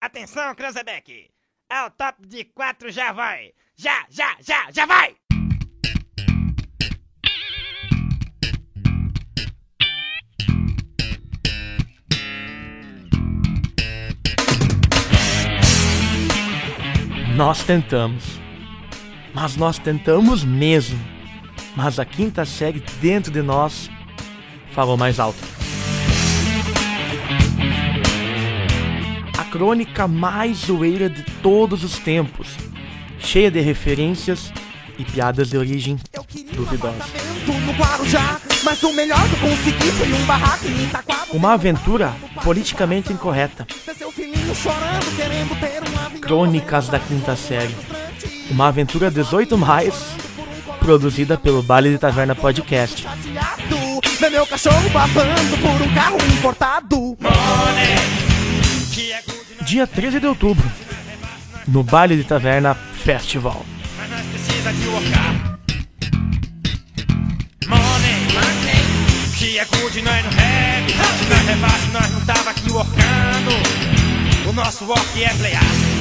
Atenção, Cranzebeck! É o top de quatro, já vai! Já, já, já, já vai! Nós tentamos. Mas nós tentamos mesmo. Mas a quinta série dentro de nós falou mais alto. Crônica mais zoeira de todos os tempos, cheia de referências e piadas de origem duvidosa. um. Uma aventura politicamente incorreta. Crônicas da Quinta Série. Uma aventura 18 mais, produzida pelo Baile de Taverna Podcast. Meu cachorro babando por um carro Dia 13 de outubro, no Baile de Taverna Festival. Que é good, nós não rap. Se nós rebaixo, nós não tava aqui workando. O nosso work é playar.